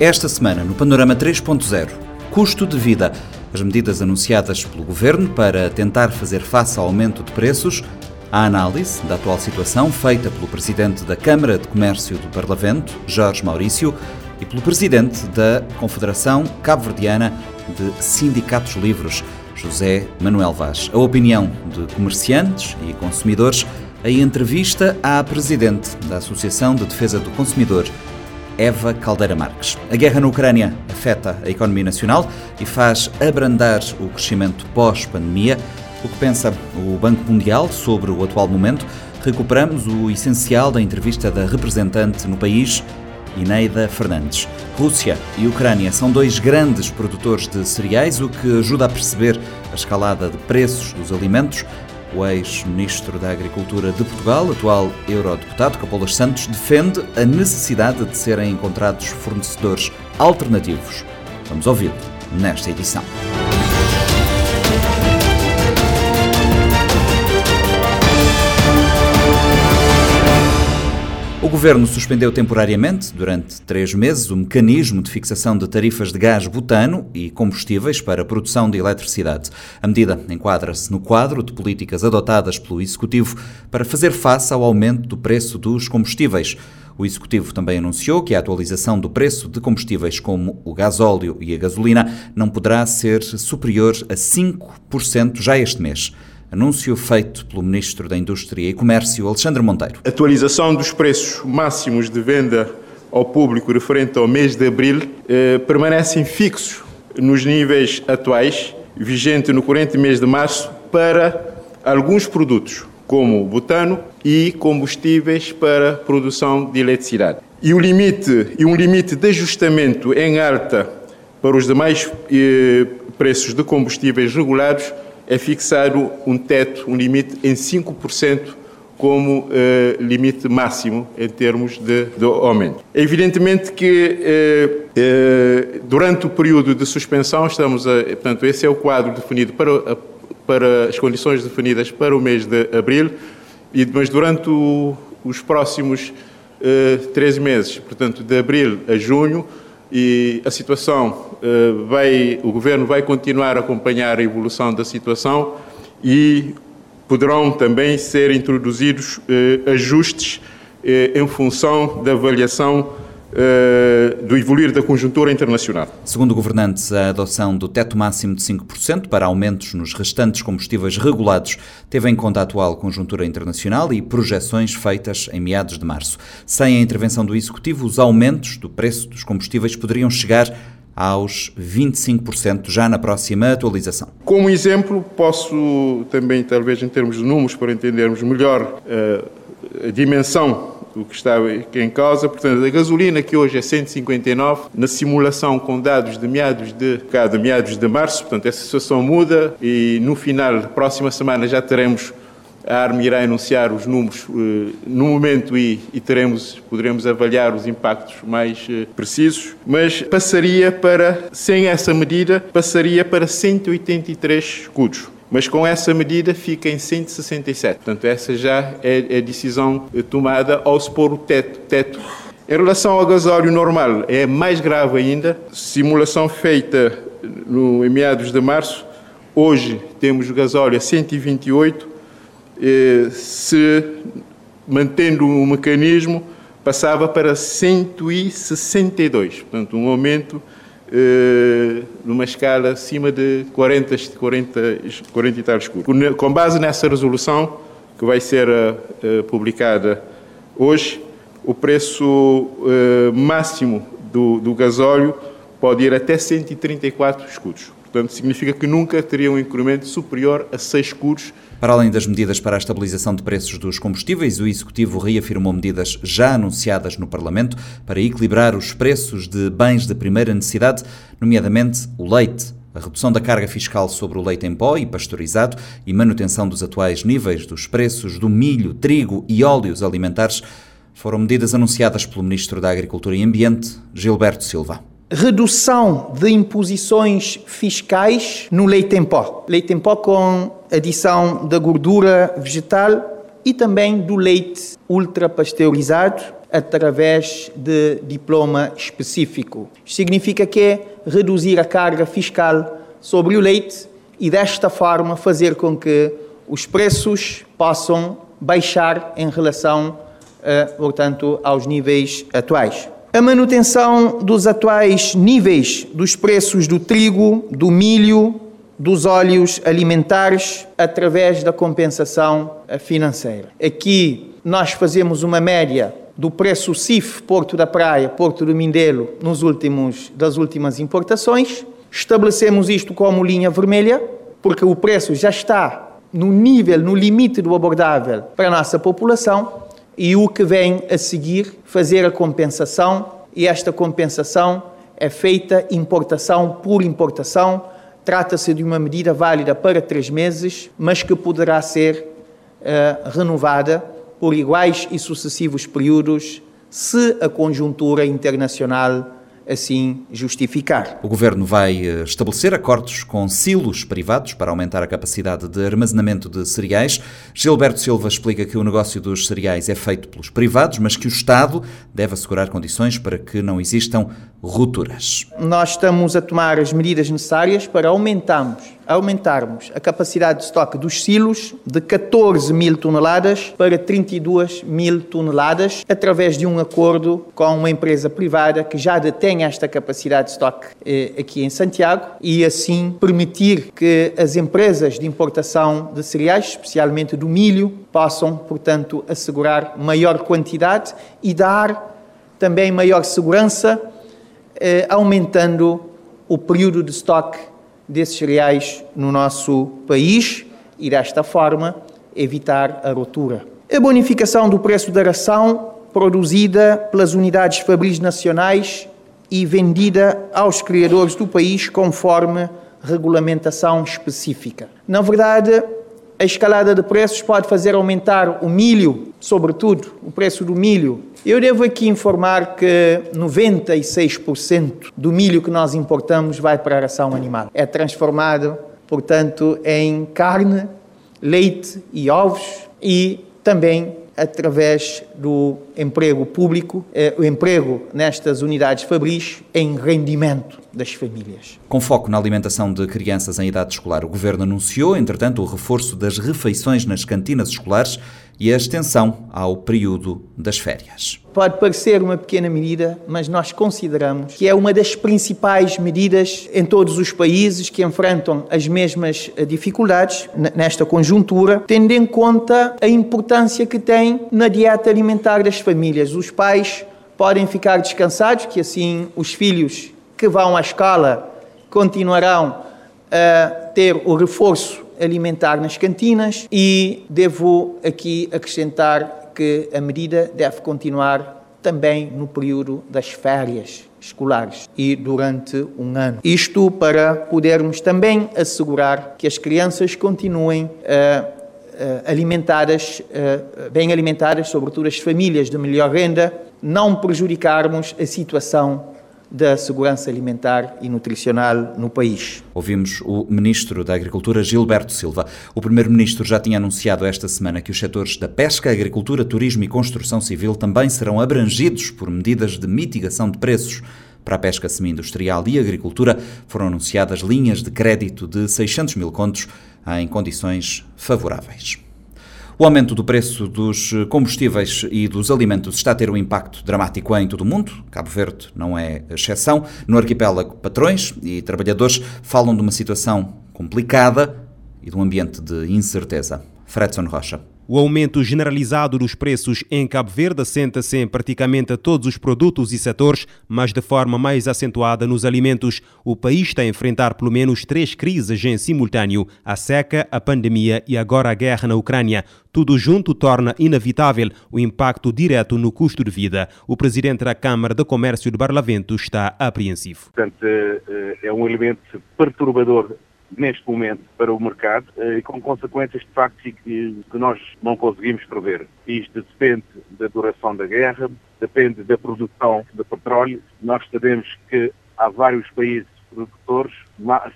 Esta semana, no Panorama 3.0, custo de vida. As medidas anunciadas pelo governo para tentar fazer face ao aumento de preços, a análise da atual situação feita pelo presidente da Câmara de Comércio do Parlamento, Jorge Maurício, e pelo presidente da Confederação Cabo-Verdiana de Sindicatos Livres, José Manuel Vaz. A opinião de comerciantes e consumidores, a entrevista à presidente da Associação de Defesa do Consumidor, Eva Caldeira Marques. A guerra na Ucrânia afeta a economia nacional e faz abrandar o crescimento pós-pandemia. O que pensa o Banco Mundial sobre o atual momento? Recuperamos o essencial da entrevista da representante no país, Ineida Fernandes. Rússia e Ucrânia são dois grandes produtores de cereais, o que ajuda a perceber a escalada de preços dos alimentos o ex-ministro da Agricultura de Portugal, atual eurodeputado Capolas Santos, defende a necessidade de serem encontrados fornecedores alternativos. Vamos ouvi-lo nesta edição. O governo suspendeu temporariamente, durante três meses, o mecanismo de fixação de tarifas de gás butano e combustíveis para a produção de eletricidade. A medida enquadra-se no quadro de políticas adotadas pelo Executivo para fazer face ao aumento do preço dos combustíveis. O Executivo também anunciou que a atualização do preço de combustíveis como o gasóleo e a gasolina não poderá ser superior a 5% já este mês. Anúncio feito pelo Ministro da Indústria e Comércio, Alexandre Monteiro. Atualização dos preços máximos de venda ao público referente ao mês de abril eh, permanecem fixos nos níveis atuais, vigente no corrente mês de março, para alguns produtos, como butano e combustíveis para produção de eletricidade. E, o limite, e um limite de ajustamento em alta para os demais eh, preços de combustíveis regulados é fixado um teto, um limite em 5% como eh, limite máximo em termos de, de aumento. É evidentemente que eh, eh, durante o período de suspensão estamos a, portanto, esse é o quadro definido para, para as condições definidas para o mês de abril, e, mas durante o, os próximos três meses, portanto, de abril a junho, e a situação eh, vai, o governo vai continuar a acompanhar a evolução da situação e poderão também ser introduzidos eh, ajustes eh, em função da avaliação do evoluir da conjuntura internacional. Segundo o governante, a adoção do teto máximo de 5% para aumentos nos restantes combustíveis regulados teve em conta a atual conjuntura internacional e projeções feitas em meados de março. Sem a intervenção do Executivo, os aumentos do preço dos combustíveis poderiam chegar aos 25% já na próxima atualização. Como exemplo, posso também, talvez em termos de números, para entendermos melhor a dimensão o que está em causa. Portanto, a gasolina que hoje é 159, na simulação com dados de meados de, de meados de março, portanto, essa situação muda e no final da próxima semana já teremos a ARM irá anunciar os números uh, no momento e, e, teremos, poderemos avaliar os impactos mais uh, precisos, mas passaria para, sem essa medida, passaria para 183 escudos mas com essa medida fica em 167. Portanto, essa já é a decisão tomada ao se pôr o teto. teto. Em relação ao gasóleo normal, é mais grave ainda. Simulação feita no, em meados de março, hoje temos o gasóleo a 128. Eh, se mantendo o mecanismo, passava para 162. Portanto, um aumento eh, numa escala acima de 40, 40, 40 e tal escuros. Com base nessa resolução, que vai ser uh, publicada hoje, o preço máximo do, do gasóleo pode ir até 134 escudos. Portanto, significa que nunca teria um incremento superior a 6 escudos para além das medidas para a estabilização de preços dos combustíveis, o Executivo reafirmou medidas já anunciadas no Parlamento para equilibrar os preços de bens de primeira necessidade, nomeadamente o leite. A redução da carga fiscal sobre o leite em pó e pasteurizado e manutenção dos atuais níveis dos preços do milho, trigo e óleos alimentares foram medidas anunciadas pelo Ministro da Agricultura e Ambiente, Gilberto Silva redução de imposições fiscais no leite em pó. Leite em pó com adição da gordura vegetal e também do leite ultrapasteurizado através de diploma específico. Significa que é reduzir a carga fiscal sobre o leite e desta forma fazer com que os preços possam baixar em relação, uh, portanto, aos níveis atuais. A manutenção dos atuais níveis dos preços do trigo, do milho, dos óleos alimentares através da compensação financeira. Aqui nós fazemos uma média do preço CIF Porto da Praia, Porto do Mindelo, nos últimos, das últimas importações. Estabelecemos isto como linha vermelha, porque o preço já está no nível, no limite do abordável para a nossa população e o que vem a seguir fazer a compensação e esta compensação é feita importação por importação. Trata-se de uma medida válida para três meses, mas que poderá ser uh, renovada por iguais e sucessivos períodos se a conjuntura internacional assim justificar. O Governo vai eh, estabelecer acordos com silos privados para aumentar a capacidade de armazenamento de cereais. Gilberto Silva explica que o negócio dos cereais é feito pelos privados, mas que o Estado deve assegurar condições para que não existam rupturas. Nós estamos a tomar as medidas necessárias para aumentarmos aumentarmos a capacidade de estoque dos silos de 14 mil toneladas para 32 mil toneladas, através de um acordo com uma empresa privada que já detém esta capacidade de estoque eh, aqui em Santiago e assim permitir que as empresas de importação de cereais, especialmente do milho, possam, portanto, assegurar maior quantidade e dar também maior segurança, eh, aumentando o período de estoque desses cereais no nosso país e, desta forma, evitar a rotura. A bonificação do preço da ração produzida pelas unidades fabris nacionais e vendida aos criadores do país conforme regulamentação específica. Na verdade, a escalada de preços pode fazer aumentar o milho, sobretudo o preço do milho. Eu devo aqui informar que 96% do milho que nós importamos vai para a ração animal. É transformado, portanto, em carne, leite e ovos e também através do emprego público, eh, o emprego nestas unidades fabris em rendimento das famílias. Com foco na alimentação de crianças em idade escolar, o Governo anunciou, entretanto, o reforço das refeições nas cantinas escolares e a extensão ao período das férias. Pode parecer uma pequena medida, mas nós consideramos que é uma das principais medidas em todos os países que enfrentam as mesmas eh, dificuldades nesta conjuntura, tendo em conta a importância que tem na dieta alimentar das famílias. Os pais podem ficar descansados que assim os filhos que vão à escola continuarão a ter o reforço alimentar nas cantinas e devo aqui acrescentar que a medida deve continuar também no período das férias escolares e durante um ano. Isto para podermos também assegurar que as crianças continuem uh, uh, alimentadas, uh, bem alimentadas, sobretudo as famílias de melhor renda, não prejudicarmos a situação da segurança alimentar e nutricional no país. Ouvimos o Ministro da Agricultura, Gilberto Silva. O Primeiro-Ministro já tinha anunciado esta semana que os setores da pesca, agricultura, turismo e construção civil também serão abrangidos por medidas de mitigação de preços. Para a pesca semi-industrial e agricultura foram anunciadas linhas de crédito de 600 mil contos em condições favoráveis. O aumento do preço dos combustíveis e dos alimentos está a ter um impacto dramático em todo o mundo. Cabo Verde não é exceção. No arquipélago, patrões e trabalhadores falam de uma situação complicada e de um ambiente de incerteza. Fredson Rocha. O aumento generalizado dos preços em Cabo Verde assenta-se em praticamente todos os produtos e setores, mas de forma mais acentuada nos alimentos. O país está a enfrentar pelo menos três crises em simultâneo: a seca, a pandemia e agora a guerra na Ucrânia. Tudo junto torna inevitável o impacto direto no custo de vida. O presidente da Câmara de Comércio de Barlavento está apreensivo. Portanto, eh, é um elemento perturbador neste momento para o mercado eh, e com consequências de facto que, nós não conseguimos prever. Isto depende da duração da guerra, depende da produção de petróleo. Nós sabemos que há vários países produtores,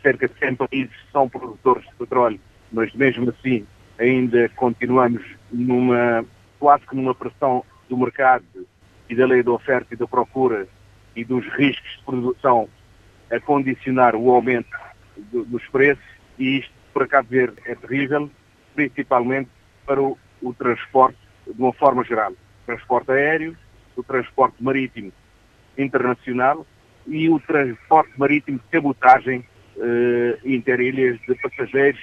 cerca de 100 países são produtores de petróleo, mas mesmo assim ainda continuamos numa quase que numa pressão do mercado e da lei da oferta e da procura e dos riscos de produção a condicionar o aumento do, dos preços e isto para Cabo Verde é terrível, principalmente para o, o transporte de uma forma geral. O transporte aéreo, o transporte marítimo internacional e o transporte marítimo de cabotagem eh, interilhas de passageiros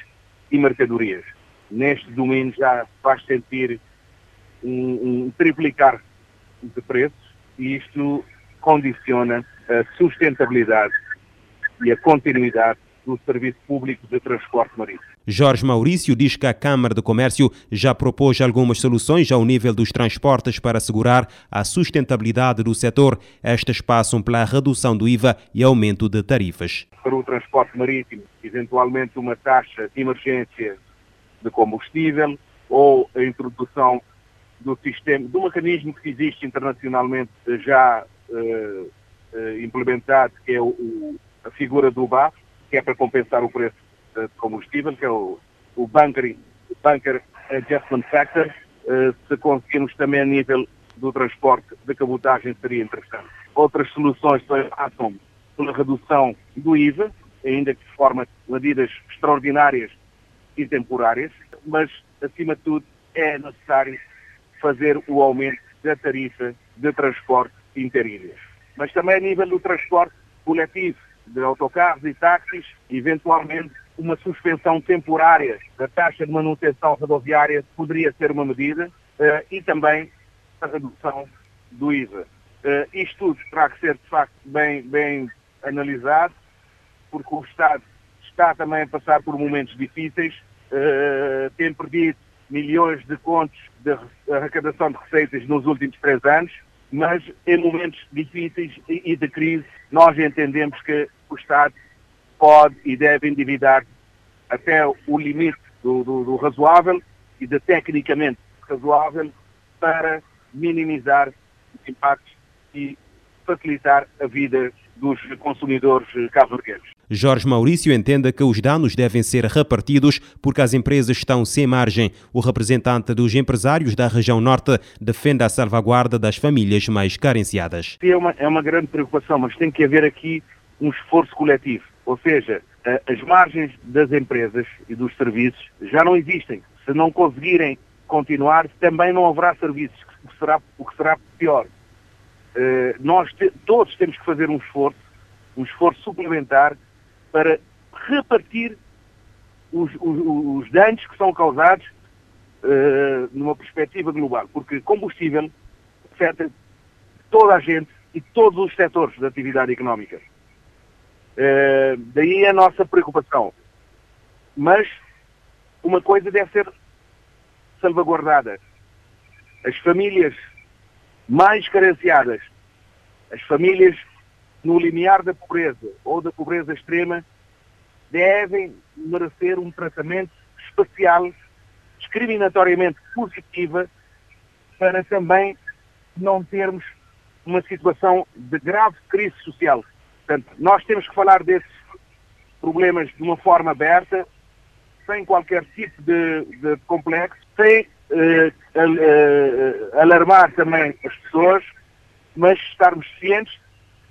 e mercadorias. Neste domingo já faz sentir um, um triplicar de preços e isto condiciona a sustentabilidade e a continuidade do serviço público de transporte marítimo. Jorge Maurício diz que a Câmara de Comércio já propôs algumas soluções ao nível dos transportes para assegurar a sustentabilidade do setor. Estas passam pela redução do IVA e aumento de tarifas. Para o transporte marítimo, eventualmente uma taxa de emergência de combustível ou a introdução do sistema, do mecanismo que existe internacionalmente já uh, uh, implementado, que é o, a figura do BAF, que é para compensar o preço de combustível, que é o, o Bunker, Bunker Adjustment Factor. Uh, se conseguirmos também a nível do transporte de cabotagem seria interessante. Outras soluções passam pela redução do IVA, ainda que de forma medidas extraordinárias e temporárias, mas acima de tudo é necessário fazer o aumento da tarifa de transporte interilhas. Mas também a nível do transporte coletivo, de autocarros e táxis, eventualmente uma suspensão temporária da taxa de manutenção rodoviária poderia ser uma medida uh, e também a redução do IVA. Uh, isto tudo terá que ser, de facto, bem, bem analisado, porque o Estado está também a passar por momentos difíceis, uh, tem perdido milhões de contos de arrecadação de receitas nos últimos três anos, mas em momentos difíceis e de crise, nós entendemos que o Estado pode e deve endividar até o limite do, do, do razoável e de tecnicamente razoável para minimizar os impactos e facilitar a vida dos consumidores cabo-verdianos. Jorge Maurício entende que os danos devem ser repartidos porque as empresas estão sem margem. O representante dos empresários da região norte defende a salvaguarda das famílias mais carenciadas. É uma, é uma grande preocupação, mas tem que haver aqui um esforço coletivo. Ou seja, as margens das empresas e dos serviços já não existem. Se não conseguirem continuar, também não haverá serviços, o que será, o que será pior. Eh, nós te, todos temos que fazer um esforço, um esforço suplementar para repartir os, os, os danos que são causados uh, numa perspectiva global, porque combustível afeta toda a gente e todos os setores da atividade económica. Uh, daí a nossa preocupação. Mas uma coisa deve ser salvaguardada. As famílias mais carenciadas, as famílias no limiar da pobreza ou da pobreza extrema, devem merecer um tratamento especial, discriminatoriamente positiva, para também não termos uma situação de grave crise social. Portanto, nós temos que falar desses problemas de uma forma aberta, sem qualquer tipo de, de complexo, sem alarmar também as pessoas, mas estarmos cientes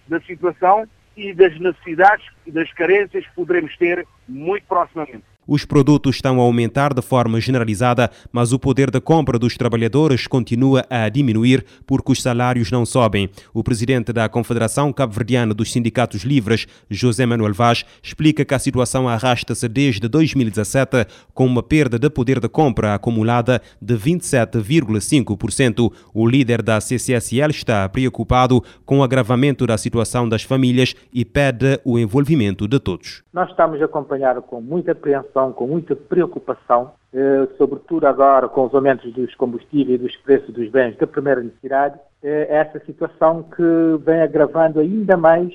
da situação e das necessidades e das carências que poderemos ter muito proximamente. Os produtos estão a aumentar de forma generalizada, mas o poder de compra dos trabalhadores continua a diminuir porque os salários não sobem. O presidente da Confederação Cabo-Verdiana dos Sindicatos Livres, José Manuel Vaz, explica que a situação arrasta-se desde 2017 com uma perda de poder de compra acumulada de 27,5%. O líder da CCSL está preocupado com o agravamento da situação das famílias e pede o envolvimento de todos. Nós estamos a acompanhar com muita apreensão com muita preocupação, eh, sobretudo agora com os aumentos dos combustíveis e dos preços dos bens de primeira necessidade, eh, essa situação que vem agravando ainda mais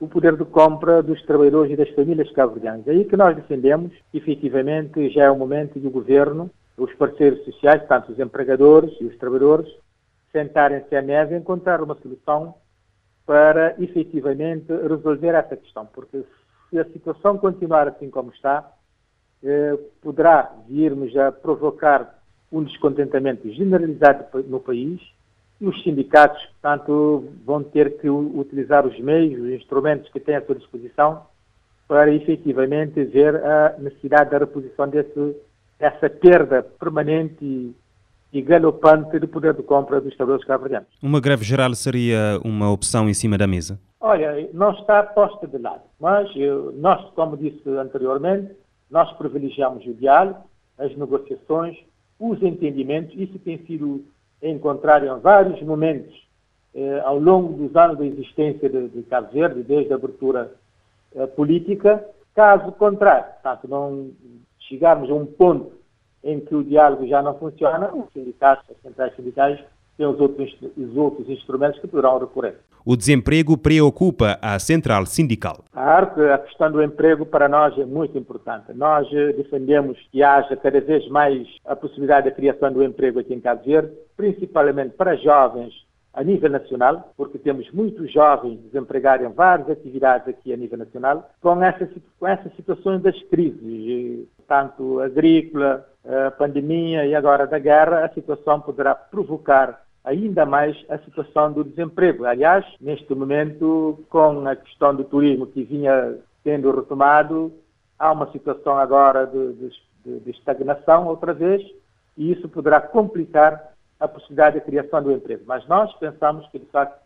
o poder de compra dos trabalhadores e das famílias cabo-verdianas. É aí que nós defendemos, efetivamente, já é o momento do governo, os parceiros sociais, tanto os empregadores e os trabalhadores, sentarem-se à mesa e encontrar uma solução para efetivamente resolver essa questão, porque se a situação continuar assim como está, eh, poderá virmos a provocar um descontentamento generalizado no país e os sindicatos, portanto, vão ter que utilizar os meios, os instrumentos que têm à sua disposição para efetivamente ver a necessidade da reposição desse, dessa perda permanente e, e galopante de poder de compra dos trabalhadores cabo Uma greve geral seria uma opção em cima da mesa? Olha, não está posta de lado, mas nós, como disse anteriormente, nós privilegiamos o diálogo, as negociações, os entendimentos, isso tem sido encontrado em vários momentos eh, ao longo dos anos da existência de, de Cabo Verde, desde a abertura eh, política. Caso contrário, portanto, não chegarmos a um ponto em que o diálogo já não funciona, os sindicatos, as centrais sindicais, têm os outros, os outros instrumentos que poderão recorrer. O desemprego preocupa a central sindical. A questão do emprego para nós é muito importante. Nós eh, defendemos que haja cada vez mais a possibilidade da criação do emprego aqui em Cabo Verde, principalmente para jovens a nível nacional, porque temos muitos jovens desempregados em várias atividades aqui a nível nacional, com essas, com essas situações das crises, tanto agrícola, a pandemia e agora da guerra, a situação poderá provocar ainda mais a situação do desemprego. Aliás, neste momento, com a questão do turismo que vinha sendo retomado, há uma situação agora de, de, de estagnação outra vez, e isso poderá complicar a possibilidade da criação do emprego. Mas nós pensamos que, de facto,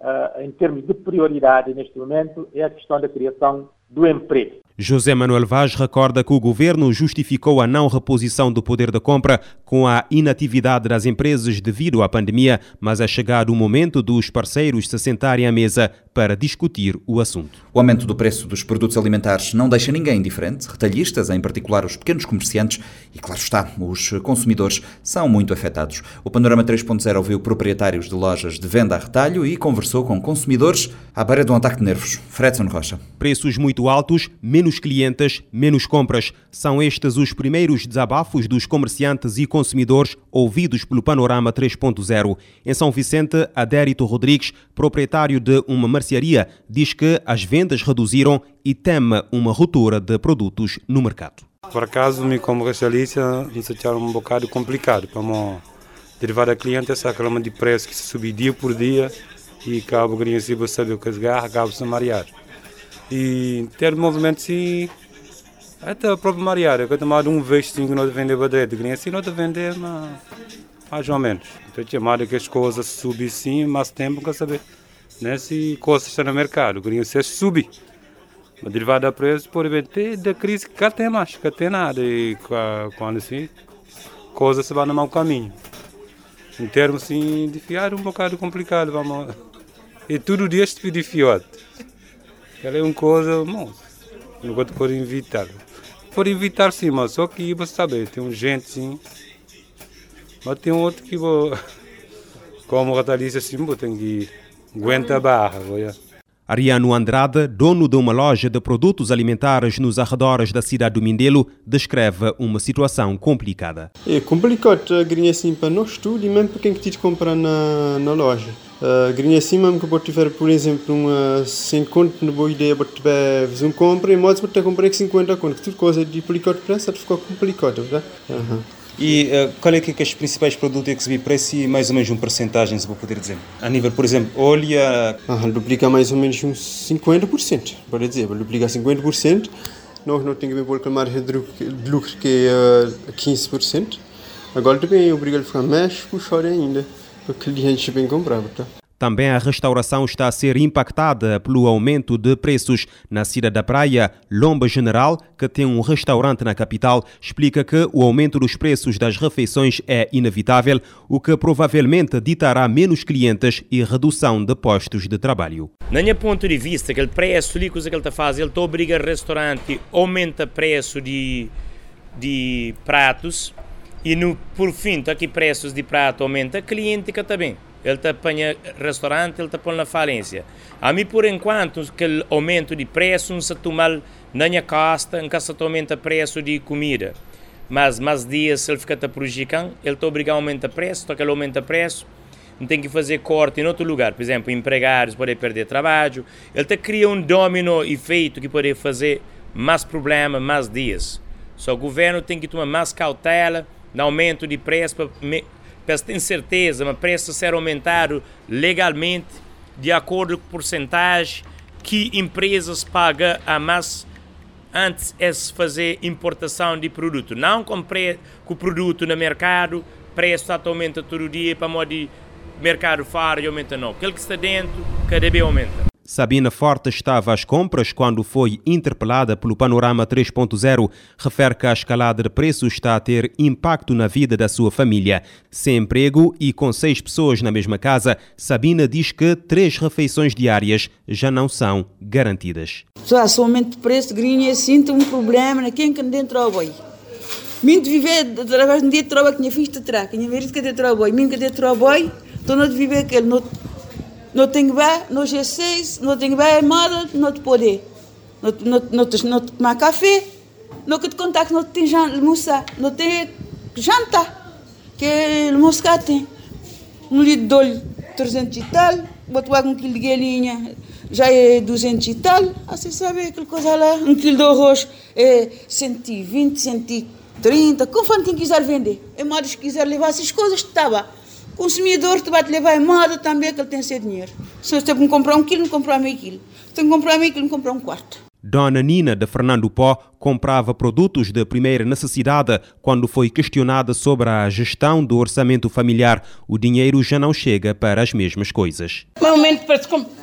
uh, em termos de prioridade neste momento, é a questão da criação do emprego. José Manuel Vaz recorda que o governo justificou a não reposição do poder de compra com a inatividade das empresas devido à pandemia, mas é chegado o momento dos parceiros se sentarem à mesa para discutir o assunto. O aumento do preço dos produtos alimentares não deixa ninguém indiferente. Retalhistas, em particular os pequenos comerciantes e, claro está, os consumidores, são muito afetados. O Panorama 3.0 ouviu proprietários de lojas de venda a retalho e conversou com consumidores à beira de um ataque de nervos. Fredson Rocha. Preços muito altos, menos clientes, menos compras. São estes os primeiros desabafos dos comerciantes e consumidores ouvidos pelo Panorama 3.0. Em São Vicente, Adérito Rodrigues, proprietário de uma mercearia, diz que as vendas reduziram e teme uma ruptura de produtos no mercado. Por acaso, me como retalhista, me achar um bocado complicado para derivar a cliente essa reclama de preço que se subir dia por dia e cabo queria saber o que as garra, acabo se marear. E ter movimento sim, até a própria Mariara, que eu tomado um vez que não vender que nem assim não vender, mas mais ou menos. Então chamado que as coisas subem sim, mais tempo quer saber. Né? Se estão no mercado, queria ser subir. Mas derivado a preço, por ter da crise que tem mais, que tem nada. E quando assim, coisas se vão no mau caminho. Em termos assim, de fiar é um bocado complicado, vamos. E tudo dia este de fiote. Ela é uma coisa, não, não pode por evitar. Por evitar sim, mas só que você sabe, tem um gente sim, mas tem outro que vou, como a disse assim, vou ter que aguentar a barra. Vou, Ariano Andrade, dono de uma loja de produtos alimentares nos arredores da cidade do Mindelo, descreve uma situação complicada. É complicado, a assim para nós tudo e mesmo para quem que te comprar na, na loja. Uh, Grinha assim mesmo que pode tiver, por exemplo, uma 50 na boa ideia, pode fazer um compra e modos pode comprar 50 conto, que tudo coisa de complicado para essa ficou complicado, verdade? Uhum. E uh, qual é que, é que os principais produtos que se preço e mais ou menos uma porcentagem, se vou poder dizer? A nível, por exemplo, óleo... Ah, duplica mais ou menos uns 50%, pode dizer, duplica 50%. Nós não temos que reclamar de lucro que é uh, 15%. Agora também é obrigado a ficar mais puxado ainda o cliente bem comprava. Tá? Também a restauração está a ser impactada pelo aumento de preços. Na cidade da Praia, Lomba General, que tem um restaurante na capital, explica que o aumento dos preços das refeições é inevitável, o que provavelmente ditará menos clientes e redução de postos de trabalho. Na minha ponto de vista, aquele preço ali que ele está fazendo, ele está obriga o restaurante aumenta preço de, de pratos e no, por fim, tá aqui preços de prato aumenta, cliente que também. Ele está apanha restaurante, ele está pondo na falência. A mim, por enquanto, aquele aumento de preço não se toma na minha costa, que se aumenta preço de comida. Mas, mais dias, ele fica prejudicando, ele está obrigado a aumentar preço, então ele aumenta preço, não tem que fazer corte em outro lugar. Por exemplo, empregados podem perder trabalho. Ele está cria um domino efeito que pode fazer mais problema, mais dias. Só o governo tem que tomar mais cautela, no aumento de preço para Peço ter certeza, mas preço ser aumentado legalmente, de acordo com a porcentagem que empresas pagam a mais antes é se fazer importação de produto. Não com, com o produto no mercado, preço aumenta todo dia para modo de mercado fora e aumenta não. Aquele que está dentro, cada vez aumenta. Sabina Forte estava às compras quando foi interpelada pelo Panorama 3.0. Refere que a escalada de preços está a ter impacto na vida da sua família. Sem emprego e com seis pessoas na mesma casa, Sabina diz que três refeições diárias já não são garantidas. Só somente preço, grinha, sinto um problema na quem que dentro trabalho. Minto viver através de um dia de trabalho que tinha fiz de trás, que tinha visto que de trabalho, minto que de trabalho, estou não de viver aquele, não bem, não já sei, não tenho bem nada, não te poder. Não, não, te, não te tomar café, não que te contar que não tem almoçar, não tem jantar, que cá tem. Um litro de óleo, 300 e tal, boto um quilo de galinha, já é 200 e tal. Ah, você sabe aquela coisa lá, um quilo de arroz é 120, 130, conforme quem quiser vender. É mais que quiser levar essas coisas, tá bom consumidor te vai te levar em moda também que ele tem seu dinheiro. Se você tem que comprar um quilo, não comprar meio quilo. Se tem que comprar meio quilo, não comprar um quarto. Dona Nina de Fernando Pó comprava produtos de primeira necessidade quando foi questionada sobre a gestão do orçamento familiar. O dinheiro já não chega para as mesmas coisas. No momento,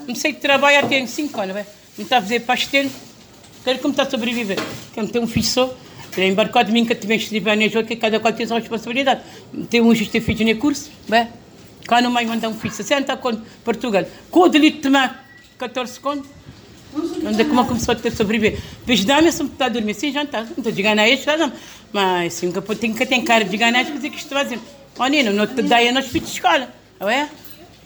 comecei a trabalhar tem 5 anos, me está a fazer pastel, quero como está a sobreviver. Quero ter um filho só, tem embarcado mim que tivemos escrivânias que cada qual tem sua responsabilidade. Tem um justo filho no curso, bem, cá no meio mandar um filho 60 com Portugal. Com o delito de tomar 14 contos, onde é que começou a ter sobreviver? Vejo dá-me se está a dormir sem jantar, não estou de ganhar isso, mas sim, tem que ter cara de ganhar isso, que estou fazendo. Olha, não te dá nos filhos de escola, não é?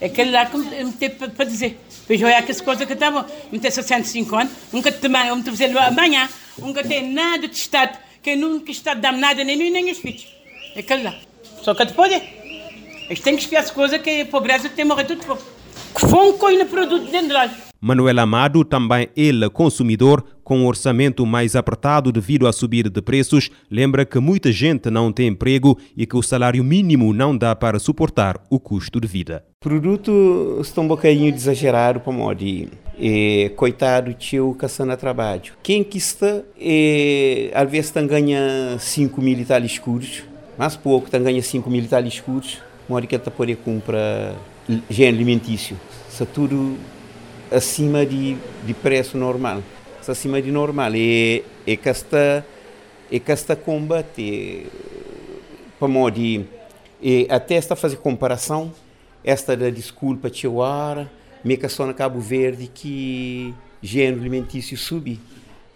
É aquele lá que me tem para dizer. Vejo que as coisas que estavam, me tem 65 anos, nunca te tomar, eu me fazer amanhã, nunca tem nada de Estado que nunca está damnada nem mim nem filhos. É aquele lá. Só que depois eles têm que espiar as coisas que a pobreza tem morrido tudo. Que vão coisa produto dentro de lá. Manuel Amado, também ele consumidor, com um orçamento mais apertado devido à subida de preços, lembra que muita gente não tem emprego e que o salário mínimo não dá para suportar o custo de vida. O produto está um bocadinho exagerado para modo e, coitado tio caçando trabalho. Quem que está, e, às vezes está ganha 5 mil tal escuros, mas pouco, está ganha 5 mil tal escuros, mora que está poder comprar gênero alimentício. Está tudo acima de, de preço normal. Acima de normal. E, e que está, e que está combate, para modo e até está fazer comparação, esta da desculpa, tio Ara, meca só na Cabo Verde que gênero alimentício sube.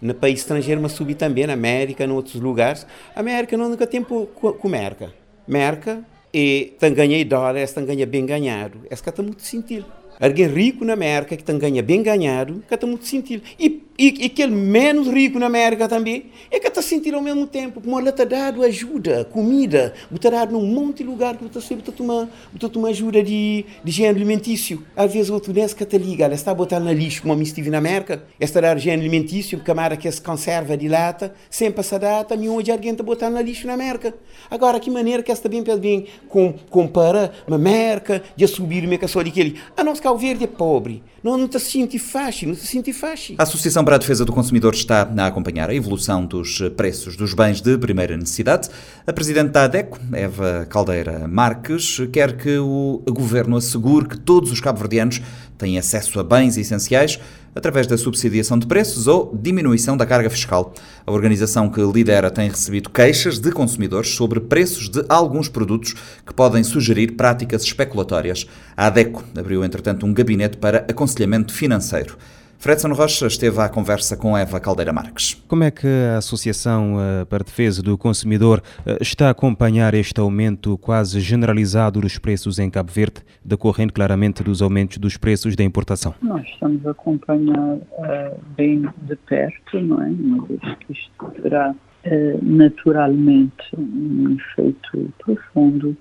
No país estrangeiro, mas sube também na América, em outros lugares. A América não nunca tempo com merca. Merca e tem ganha dólares, tem ganha bem ganhado. Essa está muito sentir. Alguém rico na América que tem ganha bem ganhado, que está muito sentir. E e, e aquele menos rico na América também, é que está sentindo ao mesmo tempo, como ela está dado ajuda, comida, está dado num monte de lugar que está sempre tomar, está tomar ajuda de, de gênero alimentício. Às vezes outro desse que está liga, ela está a botar na lixo, como a estive na América, está a dar gênero alimentício, camada que se conserva de lata, sem passar data, nenhum de alguém está a botar na lixo na América. Agora, que maneira que esta bem bem com, compara a América de subir o mercado daquele. A nossa Cabo Verde é pobre, não, não está se sente fácil, não se sente fácil. A Associação para a Defesa do Consumidor está a acompanhar a evolução dos preços dos bens de primeira necessidade. A Presidente da ADECO, Eva Caldeira Marques, quer que o Governo assegure que todos os cabo-verdianos têm acesso a bens essenciais através da subsidiação de preços ou diminuição da carga fiscal. A organização que lidera tem recebido queixas de consumidores sobre preços de alguns produtos que podem sugerir práticas especulatórias. A ADECO abriu, entretanto, um gabinete para aconselhamento financeiro. Fredson Rocha esteve à conversa com Eva Caldeira Marques. Como é que a Associação eh, para a Defesa do Consumidor eh, está a acompanhar este aumento quase generalizado dos preços em Cabo Verde, decorrente claramente dos aumentos dos preços da importação? Nós estamos a acompanhar uh, bem de perto, não é? Uma vez que isto terá uh, naturalmente um efeito profundo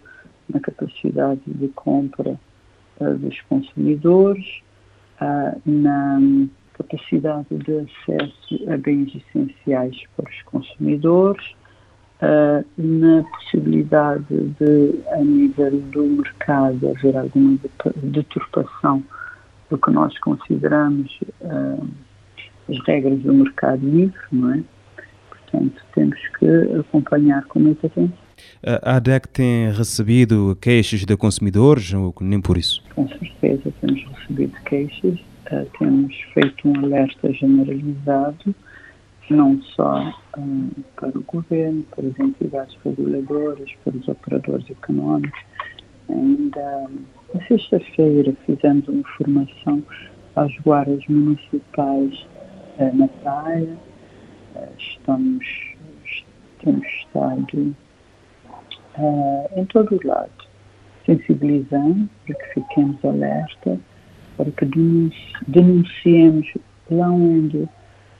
na capacidade de compra uh, dos consumidores uh, na capacidade de acesso a bens essenciais para os consumidores, uh, na possibilidade de, a nível do mercado, haver alguma deturpação do que nós consideramos uh, as regras do mercado livre, não é? Portanto, temos que acompanhar com muita atenção. A ADEC tem recebido queixas de consumidores ou nem por isso? Com certeza temos recebido queixas, uh, temos feito um alerta generalizado, não só um, para o governo, para as entidades reguladoras, para os operadores económicos. Ainda na sexta-feira fizemos uma formação às guardas municipais uh, na praia. Uh, estamos, temos estado uh, em todo o lado, sensibilizando para que fiquemos alerta, para que denunciemos lá onde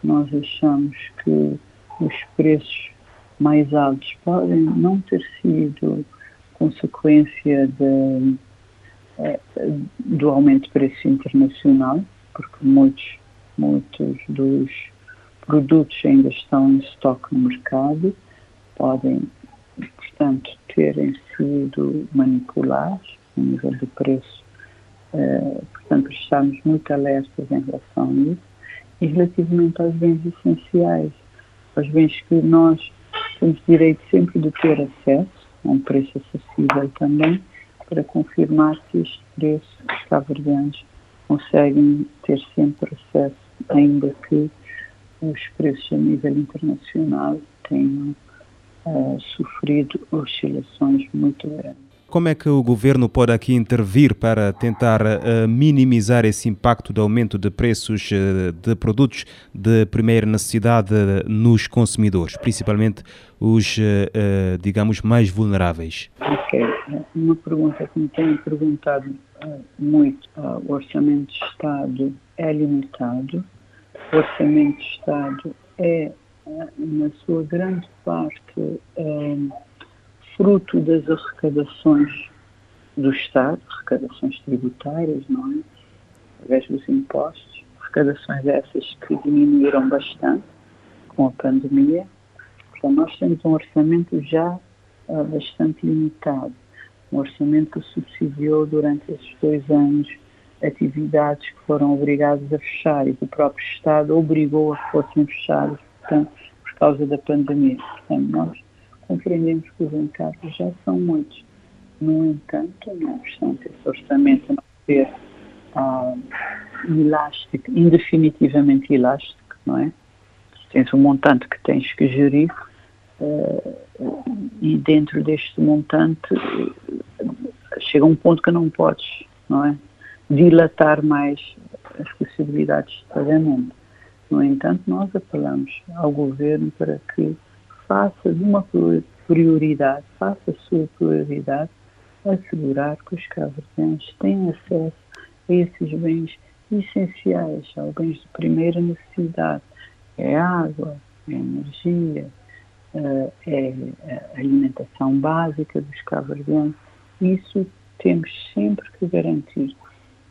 nós achamos que os preços mais altos podem não ter sido consequência de, eh, do aumento de preço internacional, porque muitos, muitos dos produtos ainda estão em estoque no mercado, podem, portanto, terem sido manipulados a nível de preço. Uh, portanto, estamos muito alertas em relação a isso. E relativamente aos bens essenciais, aos bens que nós temos direito sempre de ter acesso, a um preço acessível também, para confirmar que estes preços, os cabo conseguem ter sempre acesso, ainda que os preços a nível internacional tenham uh, sofrido oscilações muito grandes. Como é que o governo pode aqui intervir para tentar uh, minimizar esse impacto do aumento de preços uh, de produtos de primeira necessidade nos consumidores, principalmente os, digamos, mais vulneráveis? Ok, uma pergunta que me têm perguntado muito. o orçamento de Estado é limitado, o orçamento de Estado é na sua grande parte, é, fruto das arrecadações do Estado, arrecadações tributárias, não é? Através dos impostos, arrecadações essas que diminuíram bastante com a pandemia. Então, nós temos um orçamento já uh, bastante limitado, um orçamento que subsidiou durante esses dois anos atividades que foram obrigadas a fechar e que o próprio Estado obrigou a que fossem fechadas portanto, por causa da pandemia. Portanto, nós compreendemos que os encargos já são muitos. No entanto, não obstante esse orçamento não ser ah, elástico, indefinitivamente elástico, não é? Tens um montante que tens que gerir uh, e dentro deste montante chega um ponto que não podes, não é? Dilatar mais as possibilidades de pagamento. No entanto, nós apelamos ao governo para que faça de uma prioridade, faça a sua prioridade assegurar que os cabo-verdianos têm acesso a esses bens essenciais, aos bens de primeira necessidade. É água, é energia, eh, é alimentação básica dos cabo-verdianos. Isso temos sempre que garantir.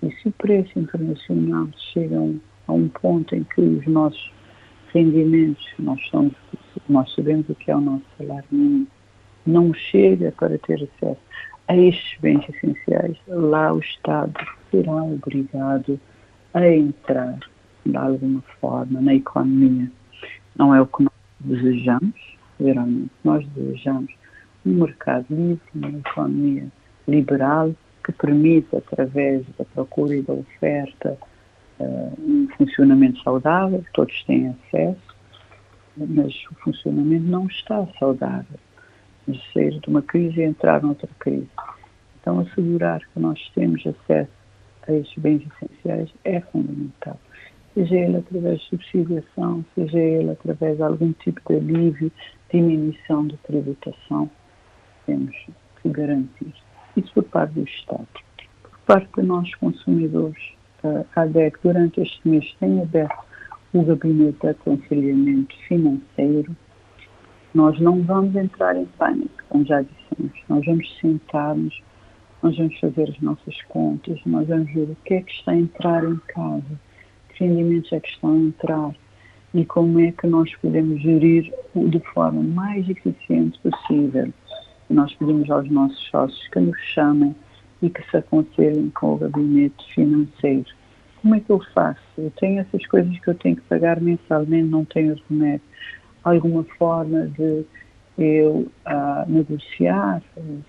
E se o preço internacional chega a um a um ponto em que os nossos rendimentos, nós, somos, nós sabemos o que é o nosso salário mínimo, não chega para ter acesso a estes bens essenciais, lá o Estado será obrigado a entrar de alguma forma na economia. Não é o que nós desejamos, geralmente. Nós desejamos um mercado livre, uma economia liberal que permita, através da procura e da oferta, um funcionamento saudável, todos têm acesso, mas o funcionamento não está saudável. De sair de uma crise e entrar noutra crise. Então, assegurar que nós temos acesso a estes bens essenciais é fundamental. Seja ele através de subsidiação, seja ele através de algum tipo de alívio, diminuição de tributação, temos que garantir. Isso por parte do Estado. Por parte de nós, consumidores, a ADEC, durante este mês, tem aberto o gabinete de aconselhamento financeiro. Nós não vamos entrar em pânico, como já dissemos. Nós vamos sentar-nos, nós vamos fazer as nossas contas, nós vamos ver o que é que está a entrar em casa, que rendimentos é que estão a entrar e como é que nós podemos gerir de forma mais eficiente possível. Nós pedimos aos nossos sócios que nos chamem e que se aconselhem com o gabinete financeiro. Como é que eu faço? Eu tenho essas coisas que eu tenho que pagar mensalmente, não tenho remédio. Alguma forma de eu uh, negociar,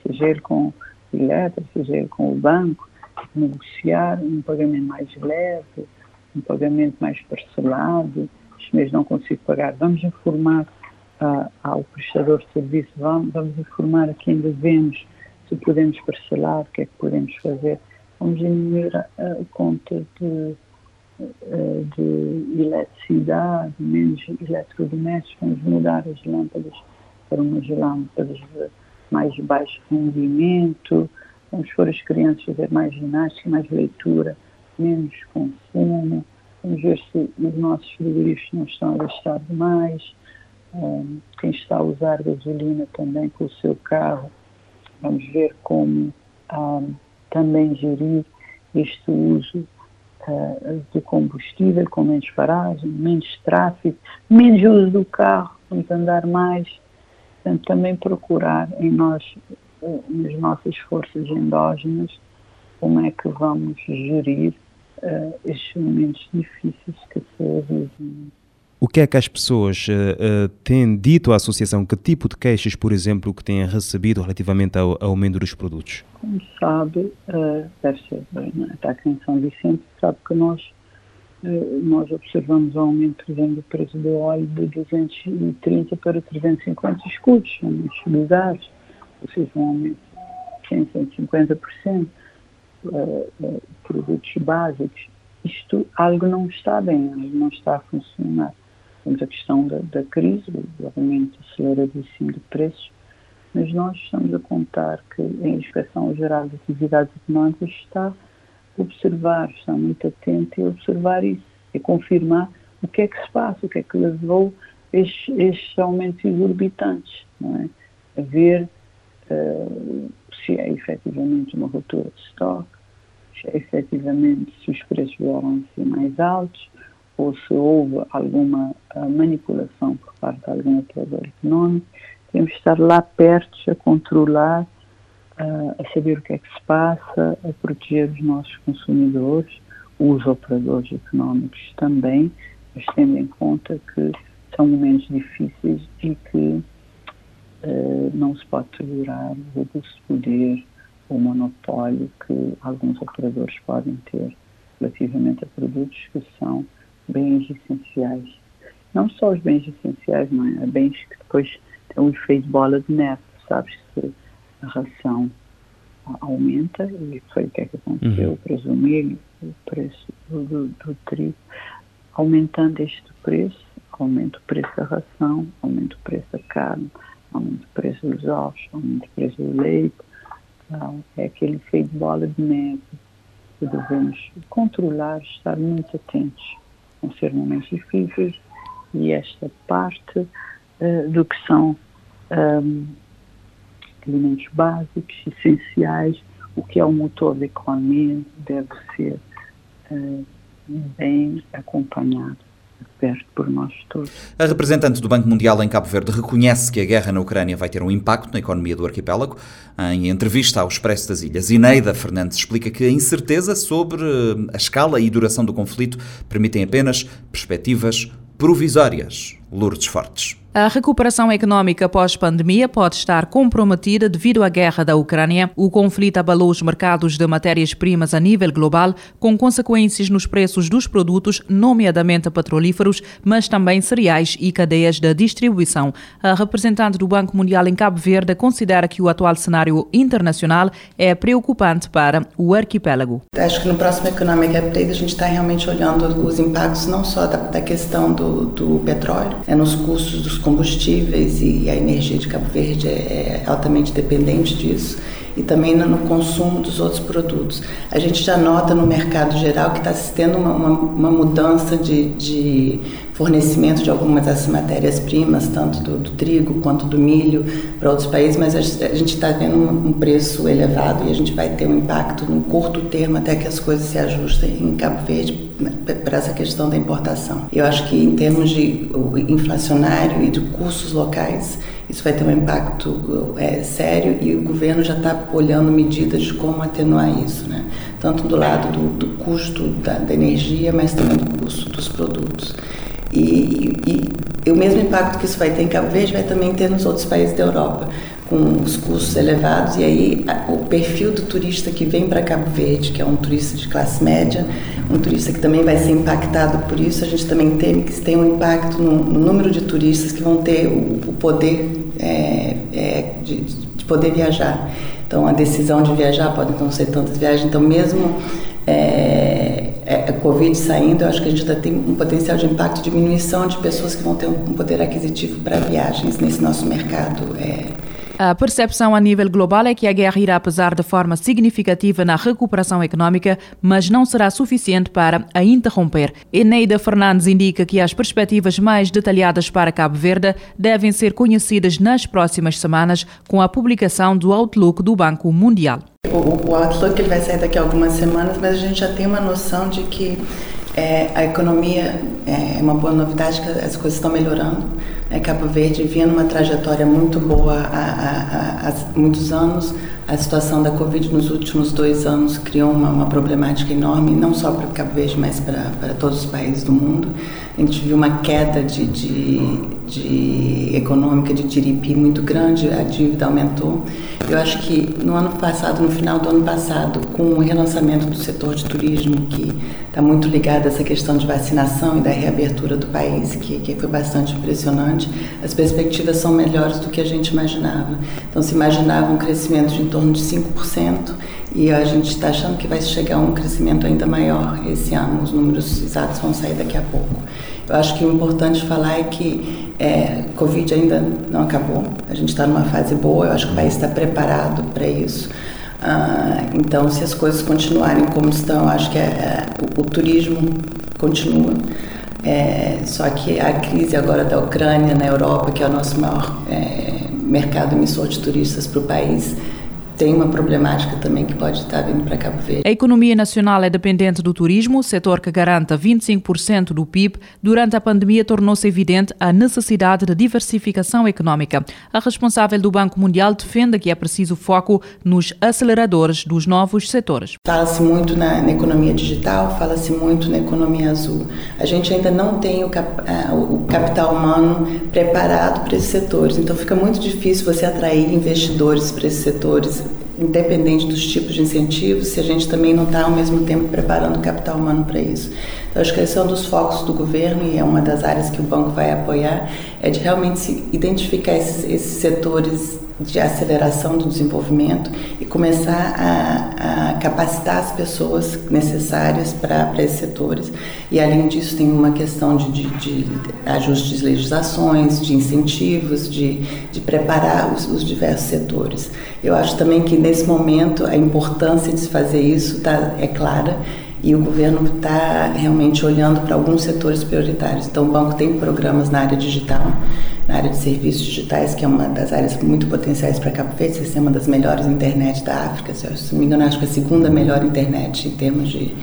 seja ele com o Eletra, seja ele com o banco, negociar um pagamento mais leve, um pagamento mais parcelado, este mês não consigo pagar, vamos informar uh, ao prestador de serviço, vamos, vamos informar a quem devemos se podemos parcelar, o que é que podemos fazer. Vamos diminuir a, a conta de, de eletricidade, menos eletrodomésticos, vamos mudar as lâmpadas para umas lâmpadas de mais baixo rendimento, vamos pôr as crianças a fazer mais ginástica, mais leitura, menos consumo, vamos ver se os nossos frigoríficos não estão a gastar demais, um, quem está a usar gasolina também com o seu carro, vamos ver como um, também gerir este uso uh, de combustível com menos paragem, menos tráfego, menos uso do carro, vamos andar mais, portanto também procurar em nós, nas nossas forças endógenas, como é que vamos gerir uh, estes momentos difíceis que se avisam. O que é que as pessoas uh, uh, têm dito à associação? Que tipo de queixas, por exemplo, que têm recebido relativamente ao, ao aumento dos produtos? Como sabe, uh, deve ser, está aqui em São Vicente, sabe que nós, nós observamos o aumento, por exemplo, do preço do óleo de 230 para 350 escudos, aumentos bizarros, ou seja, um aumento de 150% produtos básicos, isto algo não está bem, algo não está a funcionar. Temos a questão da, da crise, aumento aceleradíssimo de preços, mas nós estamos a contar que a Inspeção Geral de Atividades Económicas está a observar, está muito atenta a observar isso e confirmar o que é que se passa, o que é que levou estes, estes aumentos exorbitantes, não é? A ver uh, se é efetivamente uma ruptura de estoque, efetivamente se os preços vieram a ser mais altos ou se houve alguma uh, manipulação por parte de algum operador económico. Temos de estar lá perto a controlar, uh, a saber o que é que se passa, a proteger os nossos consumidores, os operadores económicos também, mas tendo em conta que são momentos difíceis e que uh, não se pode segurar o abuso de poder o monopólio que alguns operadores podem ter relativamente a produtos que são bens essenciais. Não só os bens essenciais, não é? Bens que depois têm um efeito bola de neve, sabes que a ração aumenta e foi o que é que aconteceu, uhum. o preço do milho, o preço do, do, do trigo, aumentando este preço, aumenta o preço da ração, aumenta o preço da carne, aumenta o preço dos ovos, aumenta o preço do leite, não, é aquele efeito bola de neve que devemos controlar, estar muito atentos. Vão ser momentos difíceis e esta parte uh, do que são um, alimentos básicos, essenciais, o que é o motor da economia deve ser uh, bem acompanhado perto por nós todos. A representante do Banco Mundial em Cabo Verde reconhece que a guerra na Ucrânia vai ter um impacto na economia do arquipélago. Em entrevista ao Expresso das Ilhas, Ineida Fernandes explica que a incerteza sobre a escala e duração do conflito permitem apenas perspectivas provisórias. Lourdes Fortes. A recuperação económica pós-pandemia pode estar comprometida devido à guerra da Ucrânia. O conflito abalou os mercados de matérias-primas a nível global, com consequências nos preços dos produtos, nomeadamente petrolíferos, mas também cereais e cadeias de distribuição. A representante do Banco Mundial em Cabo Verde considera que o atual cenário internacional é preocupante para o arquipélago. Acho que no próximo Economic Update a gente está realmente olhando os impactos não só da, da questão do, do petróleo, é nos custos dos combustíveis e a energia de Cabo Verde é, é altamente dependente disso. E também no consumo dos outros produtos. A gente já nota no mercado geral que está se tendo uma, uma, uma mudança de, de fornecimento de algumas dessas matérias-primas, tanto do, do, trigo quanto do milho, para outros países, mas a gente está vendo um, um, preço elevado e a gente vai ter um impacto no curto termo até que as coisas se ajustem em Cabo Verde né, para essa questão da importação. Eu acho que em termos de inflacionário e de custos locais, isso vai ter um impacto é, sério e o governo já está olhando medidas de como atenuar isso, né? tanto do lado do, do custo da, da energia, mas também do custo dos produtos. E, e, e, o mesmo impacto que isso vai ter em Cabo Verde vai também ter nos outros países da Europa, com os custos elevados. E aí o perfil do turista que vem para Cabo Verde, que é um turista de classe média, um turista que também vai ser impactado por isso, a gente também teme que tenha um impacto no, no número de turistas que vão ter o, o poder é, é, de, de, poder viajar. Então a decisão de viajar pode não ser tantas viagens. Então mesmo é, é, a Covid saindo, eu acho que a gente ainda tem um potencial de impacto, diminuição de pessoas que vão ter um poder aquisitivo para viagens nesse nosso mercado. É. A percepção a nível global é que a guerra irá pesar de forma significativa na recuperação econômica, mas não será suficiente para a interromper. Eneida Fernandes indica que as perspectivas mais detalhadas para Cabo Verde devem ser conhecidas nas próximas semanas com a publicação do Outlook do Banco Mundial. O, Outlook vai sair daqui a algumas semanas, mas a gente já tem uma noção de que é, a economia é uma boa novidade, que as coisas estão melhorando. É, Cabo Verde vinha numa trajetória muito boa há, há, há, muitos anos. A situação da Covid nos últimos dois anos criou uma, uma problemática enorme, não só para Cabo Verde, mas para, todos os países do mundo. A gente viu uma queda de, de, de econômica de GDP muito grande, a dívida aumentou. Eu acho que no ano passado, no final do ano passado, com o relançamento do setor de turismo, que está muito ligado a essa questão de vacinação e da reabertura do país, que, que foi bastante impressionante, as perspectivas são melhores do que a gente imaginava. Então, se imaginava um crescimento de torno de 5%, e a gente está achando que vai chegar a um crescimento ainda maior esse ano. Os números exatos vão sair daqui a pouco. Eu acho que o importante falar é que é, Covid ainda não acabou. A gente está numa fase boa. Eu acho que o país está preparado para isso. Ah, então, se as coisas continuarem como estão, eu acho que é, é, o, o, turismo continua. É, só que a crise agora da Ucrânia na Europa, que é o nosso maior é, mercado emissor de turistas para o país, tem uma problemática também que pode estar vindo para Cabo Verde. A economia nacional é dependente do turismo, setor que garanta 25% do PIB. Durante a pandemia tornou-se evidente a necessidade de diversificação econômica. A responsável do Banco Mundial defende que é preciso foco nos aceleradores dos novos setores. Fala-se muito na, na, economia digital, fala-se muito na economia azul. A gente ainda não tem o, cap, o capital humano preparado para esses setores, então fica muito difícil você atrair investidores para esses setores independente dos tipos de incentivos, se a gente também não está ao mesmo tempo preparando o capital humano para isso. Então, acho que esse é um dos focos do governo e é uma das áreas que o banco vai apoiar, é de realmente identificar esses, esses setores de aceleração do desenvolvimento e começar a, a capacitar as pessoas necessárias para esses setores. E além disso, tem uma questão de, de, de ajustes de legislações, de incentivos, de, de preparar os, os, diversos setores. Eu acho também que nesse momento a importância de se fazer isso tá, é clara e o governo está realmente olhando para alguns setores prioritários. Então, o banco tem programas na área digital, na área de serviços digitais, que é uma das áreas muito potenciais para Cabo Verde, é uma das melhores internet da África, se não me engano, acho que a segunda melhor internet em termos de,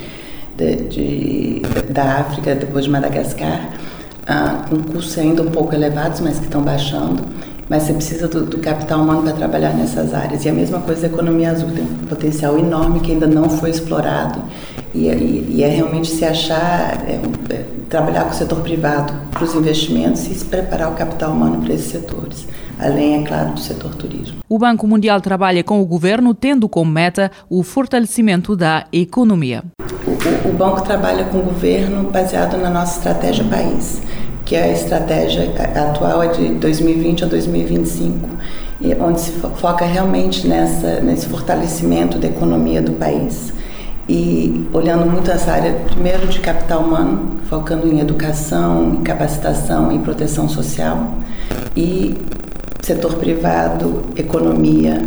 de, de da África, depois de Madagascar, ah, com custos ainda um pouco elevados, mas que estão baixando mas você precisa do, do capital humano para trabalhar nessas áreas. E a mesma coisa a economia azul, tem um potencial enorme que ainda não foi explorado. E, e, e é realmente se achar, é, é, trabalhar com o setor privado para os investimentos e se preparar o capital humano para esses setores além, é claro, do setor turismo. O Banco Mundial trabalha com o governo, tendo como meta o fortalecimento da economia. O, o banco trabalha com o governo baseado na nossa estratégia país que a estratégia atual é de 2020 a 2025, onde se foca realmente nessa, nesse fortalecimento da economia do país. E olhando muito essa área, primeiro de capital humano, focando em educação, em capacitação e proteção social, e setor privado, economia.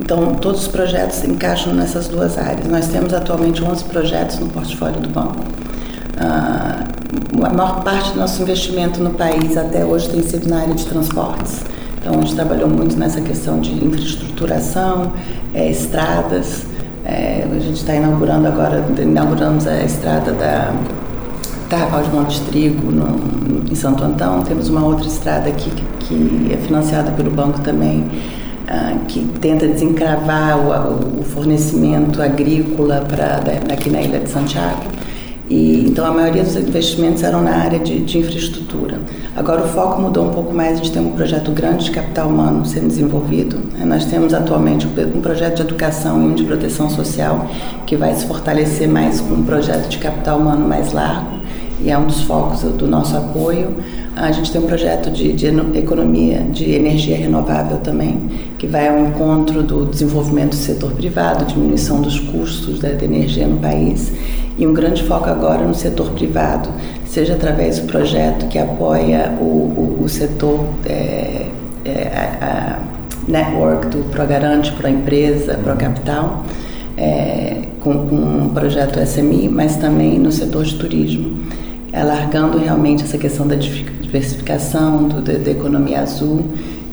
Então, todos os projetos encaixam nessas duas áreas. Nós temos atualmente 11 projetos no portfólio do banco. Uh, a maior parte do nosso investimento no país até hoje tem sido na área de transportes. Então, a gente trabalhou muito nessa questão de infraestruturação, é, estradas. É, a gente está inaugurando agora, inauguramos a estrada da Carnaval de Monte Trigo no, em Santo Antão. Temos uma outra estrada aqui que, que é financiada pelo banco também, uh, que tenta desencravar o, o fornecimento agrícola para aqui na Ilha de Santiago. E, então a maioria dos investimentos eram na área de, de, infraestrutura. Agora o foco mudou um pouco mais, a gente tem um projeto grande de capital humano sendo desenvolvido. Né? Nós temos atualmente um projeto de educação e um de proteção social que vai se fortalecer mais com um projeto de capital humano mais largo e é um dos focos do nosso apoio. A gente tem um projeto de, de, economia, de energia renovável também, que vai ao encontro do desenvolvimento do setor privado, diminuição dos custos da, da energia no país, e um grande foco agora no setor privado, seja através do projeto que apoia o, o, o setor é, é, a, a network do ProGarante para a empresa, para o capital, é, com, com um projeto SMI, mas também no setor de turismo alargando realmente essa questão da diversificação, do, da, da economia azul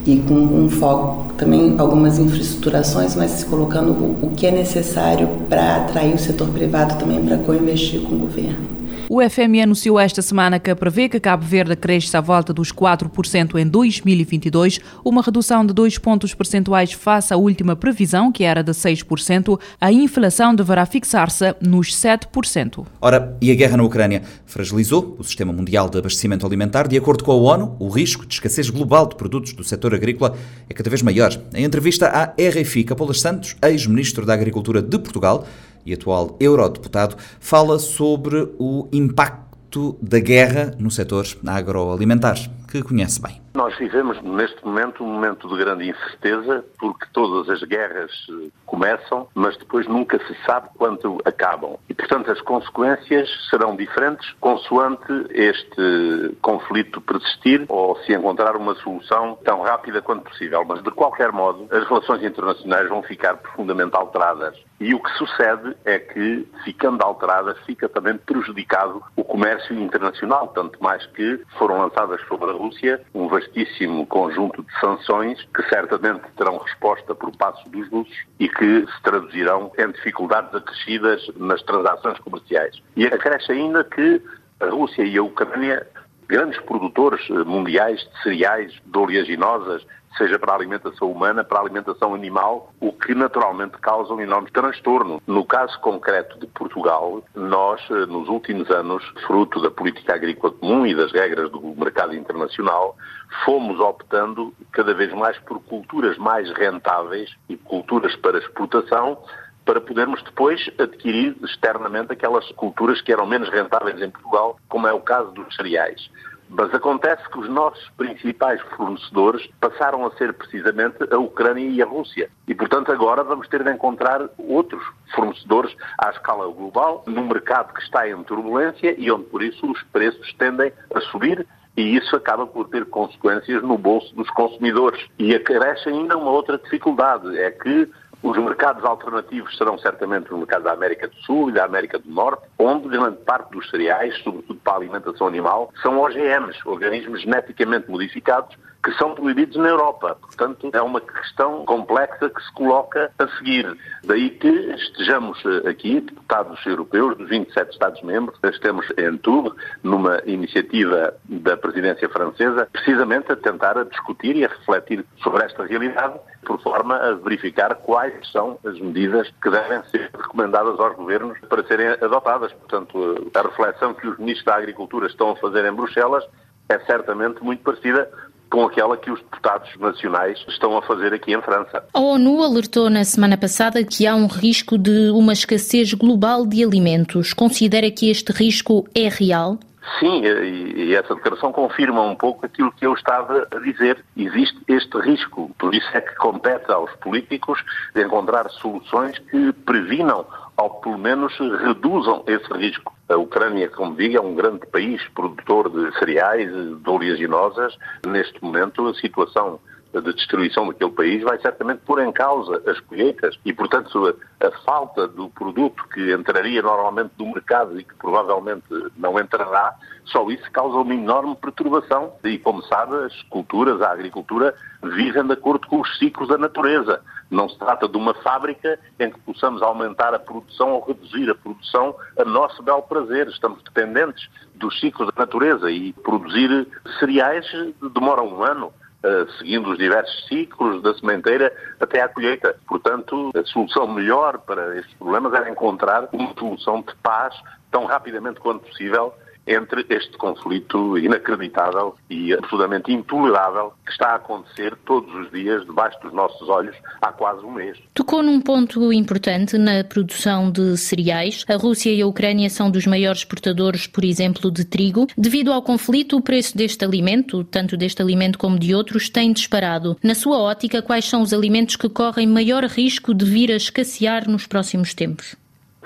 e com um foco também algumas infraestruturações, mas colocando o, o que é necessário para atrair o setor privado também para co-investir com o governo. O FMI anunciou esta semana que prevê que Cabo Verde cresça à volta dos 4% em 2022, uma redução de 2 pontos percentuais face à última previsão, que era de 6%. A inflação deverá fixar-se nos 7%. Ora, e a guerra na Ucrânia fragilizou o sistema mundial de abastecimento alimentar. De acordo com a ONU, o risco de escassez global de produtos do setor agrícola é cada vez maior. Em entrevista à RFI, Capolas Santos, ex-ministro da Agricultura de Portugal, e atual eurodeputado, fala sobre o impacto da guerra no setor agroalimentar, que conhece bem. Nós vivemos neste momento um momento de grande incerteza, porque todas as guerras eh, começam, mas depois nunca se sabe quando acabam. E, portanto, as consequências serão diferentes consoante este conflito persistir ou se encontrar uma solução tão rápida quanto possível. Mas, de qualquer modo, as relações internacionais vão ficar profundamente alteradas. E o que sucede é que, ficando alteradas, fica também prejudicado o comércio internacional, tanto mais que foram lançadas sobre a Rússia um vastíssimo conjunto de sanções que certamente terão resposta por passo dos russos e que se traduzirão em dificuldades acrescidas nas transações comerciais. E acresce ainda que a Rússia e a Ucrânia grandes produtores mundiais de cereais, de oleaginosas, seja para a alimentação humana, para a alimentação animal, o que naturalmente causa um enorme transtorno. No caso concreto de Portugal, nós, eh, nos últimos anos, fruto da política agrícola comum e das regras do mercado internacional, fomos optando cada vez mais por culturas mais rentáveis e culturas para exportação, para podermos depois adquirir externamente aquelas culturas que eram menos rentáveis em Portugal, como é o caso dos cereais. Mas acontece que os nossos principais fornecedores passaram a ser precisamente a Ucrânia e a Rússia. E, portanto, agora vamos ter de encontrar outros fornecedores à escala global, num mercado que está em turbulência e onde, por isso, os preços tendem a subir e isso acaba por ter consequências no bolso dos consumidores. E acresce ainda uma outra dificuldade, é que os mercados alternativos serão certamente os mercados da América do Sul e da América do Norte, onde grande parte dos cereais, sobretudo para a alimentação animal, são OGMs, organismos geneticamente modificados, que são proibidos na Europa. Portanto, é uma questão complexa que se coloca a seguir. Daí que estejamos eh, aqui, deputados europeus dos 27 Estados-membros, estamos em Tours, numa iniciativa da presidência francesa, precisamente a tentar a discutir e a refletir sobre esta realidade, por forma a verificar quais são as medidas que devem ser recomendadas aos governos para serem adotadas. Portanto, a reflexão que os ministros da Agricultura estão a fazer em Bruxelas é certamente muito parecida com aquela que os deputados nacionais estão a fazer aqui em França. A ONU alertou na semana passada que há um risco de uma escassez global de alimentos. Considera que este risco é real? Sim, e essa declaração confirma um pouco aquilo que eu estava a dizer. Existe este risco, por isso é que compete aos políticos encontrar soluções que previnam ou pelo menos reduzam esse risco. A Ucrânia, como digo, é um grande país produtor de cereais, de oleaginosas. Neste momento, a situação de destruição daquele país vai certamente pôr em causa as colheitas e, portanto, a, a, falta do produto que entraria normalmente do mercado e que provavelmente não entrará, só isso causa uma enorme perturbação. E, como sabe, as culturas, a agricultura, vivem de acordo com os ciclos da natureza. Não se trata de uma fábrica em que possamos aumentar a produção ou reduzir a produção a nosso belo prazer. Estamos dependentes dos ciclos da natureza e produzir cereais demora um ano. Uh, seguindo os diversos ciclos da sementeira até à colheita. Portanto, a solução melhor para estes problemas era encontrar uma solução de paz tão rapidamente quanto possível entre este conflito inacreditável e absolutamente intolerável que está a acontecer todos os dias debaixo dos nossos olhos há quase um mês. Tocou num ponto importante na produção de cereais. A Rússia e a Ucrânia são dos maiores exportadores, por exemplo, de trigo. Devido ao conflito, o preço deste alimento, tanto deste alimento como de outros, tem disparado. Na sua ótica, quais são os alimentos que correm maior risco de vir a escassear nos próximos tempos?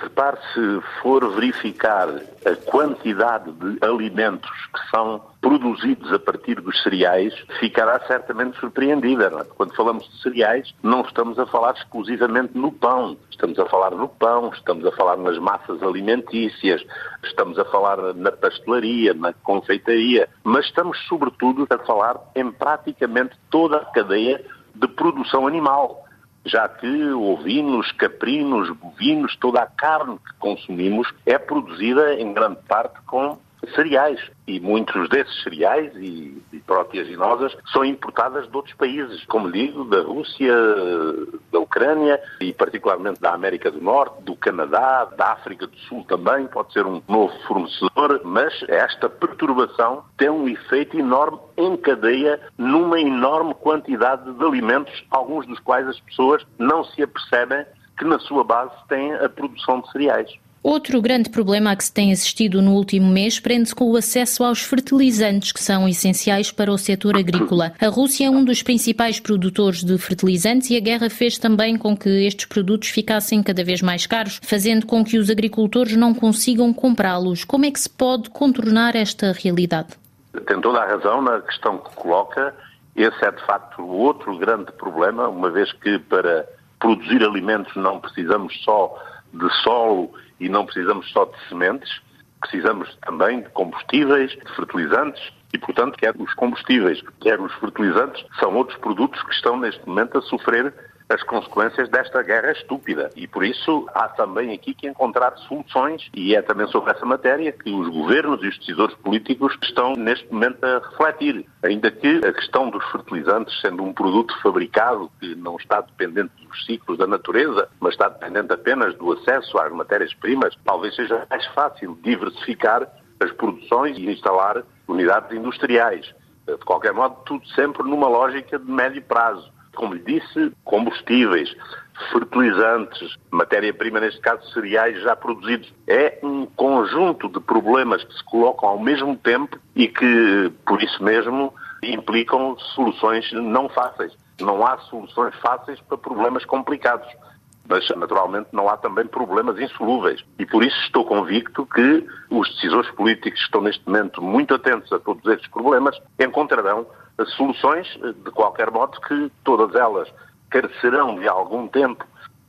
Repare, se for verificar a quantidade de alimentos que são produzidos a partir dos cereais, ficará certamente surpreendida. É? Quando falamos de cereais, não estamos a falar exclusivamente no pão. Estamos a falar no pão, estamos a falar nas massas alimentícias, estamos a falar na pastelaria, na confeitaria, mas estamos sobretudo a falar em praticamente toda a cadeia de produção animal já que ovinos, caprinos, bovinos, toda a carne que consumimos é produzida em grande parte com cereais. E muitos desses cereais e, e proteaginosas são importadas de outros países, como digo, da Rússia, da Ucrânia e particularmente da América do Norte, do Canadá, da África do Sul também, pode ser um novo fornecedor, mas esta perturbação tem um efeito enorme em cadeia numa enorme quantidade de alimentos, alguns dos quais as pessoas não se apercebem que na sua base têm a produção de cereais. Outro grande problema a que se tem assistido no último mês prende-se com o acesso aos fertilizantes, que são essenciais para o setor agrícola. A Rússia é um dos principais produtores de fertilizantes e a guerra fez também com que estes produtos ficassem cada vez mais caros, fazendo com que os agricultores não consigam comprá-los. Como é que se pode contornar esta realidade? Tem toda a razão na questão que coloca. Esse é, de facto, outro grande problema, uma vez que para produzir alimentos não precisamos só de solo e não precisamos só de sementes, precisamos também de combustíveis, de fertilizantes e, portanto, quer os combustíveis, quer os fertilizantes, são outros produtos que estão neste momento a sofrer as consequências desta guerra estúpida. E por isso há também aqui que encontrar soluções, e é também sobre essa matéria que os governos e os decisores políticos estão neste momento a refletir. Ainda que a questão dos fertilizantes, sendo um produto fabricado que não está dependente dos ciclos da natureza, mas está dependente apenas do acesso às matérias-primas, talvez seja mais fácil diversificar as produções e instalar unidades industriais. De qualquer modo, tudo sempre numa lógica de médio prazo como lhe disse, combustíveis, fertilizantes, matéria-prima, neste caso cereais já produzidos. É um conjunto de problemas que se colocam ao mesmo tempo e que, por isso mesmo, implicam soluções não fáceis. Não há soluções fáceis para problemas complicados. Mas, naturalmente, não há também problemas insolúveis. E por isso estou convicto que os decisores políticos estão, neste momento, muito atentos a todos estes problemas, encontrarão soluções, de qualquer modo, que todas elas carecerão de algum tempo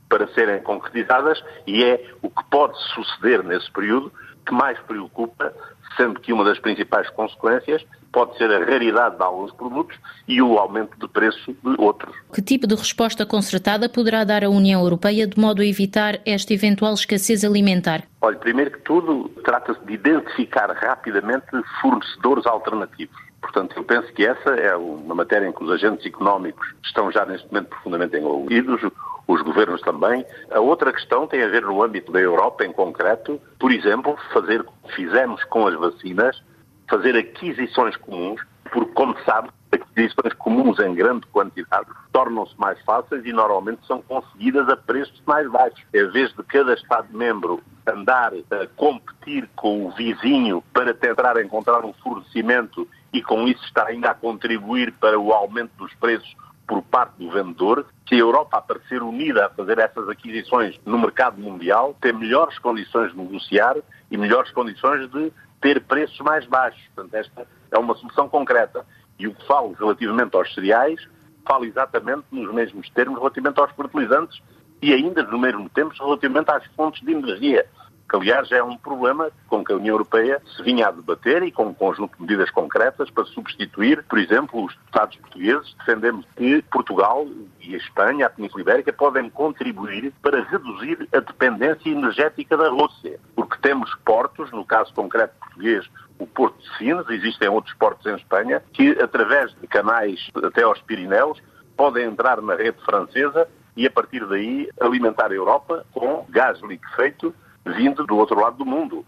para serem concretizadas e é o que pode suceder nesse período que mais preocupa, sendo que uma das principais consequências pode ser a raridade de alguns produtos e o aumento de preço de outros. Que tipo de resposta concertada poderá dar a União Europeia de modo a evitar esta eventual escassez alimentar? Olha, primeiro que tudo, trata-se de identificar rapidamente fornecedores alternativos. Portanto, eu penso que essa é uma matéria em que os agentes económicos estão já neste momento profundamente envolvidos, os governos também. A outra questão tem a ver no âmbito da Europa em concreto, por exemplo, fazer fizemos com as vacinas, fazer aquisições comuns, porque, como sabe, aquisições comuns em grande quantidade tornam-se mais fáceis e normalmente são conseguidas a preços mais baixos. Em vez de cada Estado-membro andar a competir com o vizinho para tentar encontrar um fornecimento e com isso está ainda a contribuir para o aumento dos preços por parte do vendedor, que a Europa aparecer unida a fazer essas aquisições no mercado mundial, tem melhores condições de negociar e melhores condições de ter preços mais baixos. Portanto, esta é uma solução concreta. E o que falo relativamente aos cereais fala exatamente nos mesmos termos relativamente aos fertilizantes e ainda no mesmo tempo relativamente às fontes de energia que aliás é um problema com que a União Europeia se vinha a debater e com um conjunto de medidas concretas para substituir, por exemplo, os deputados portugueses. Defendemos que Portugal e a Espanha, a Península Ibérica, podem contribuir para reduzir a dependência energética da Rússia, porque temos portos, no caso concreto português, o Porto de Sines, existem outros portos em Espanha, que através de canais até aos Pirineus podem entrar na rede francesa e a partir daí alimentar a Europa com gás liquefeito vindo do outro lado do mundo.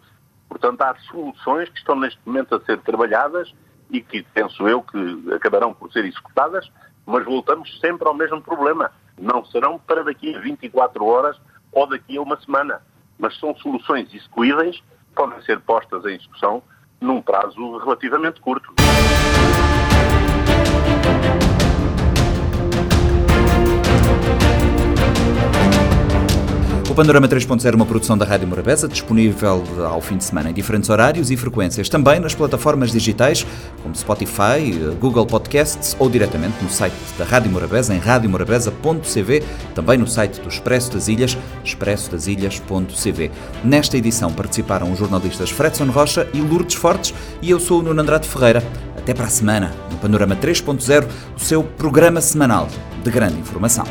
Portanto, há soluções que estão neste momento a ser trabalhadas e que penso eu que acabarão por ser executadas, mas voltamos sempre ao mesmo problema. Não serão para daqui a 24 horas ou daqui a uma semana, mas são soluções execuíveis, podem ser postas em execução num prazo relativamente curto. O Panorama 3.0 é uma produção da Rádio Morabeza, disponível ao fim de semana em diferentes horários e frequências, também nas plataformas digitais como Spotify, Google Podcasts ou diretamente no site da Rádio Morabeza em radiomorabeza.cv, também no site do Expresso das Ilhas, expressodasilhas.cv. Nesta edição participaram os jornalistas Fredson Rocha e Lourdes Fortes e eu sou o Nuno Andrade Ferreira. Até para a semana, no Panorama 3.0, o seu programa semanal de grande informação.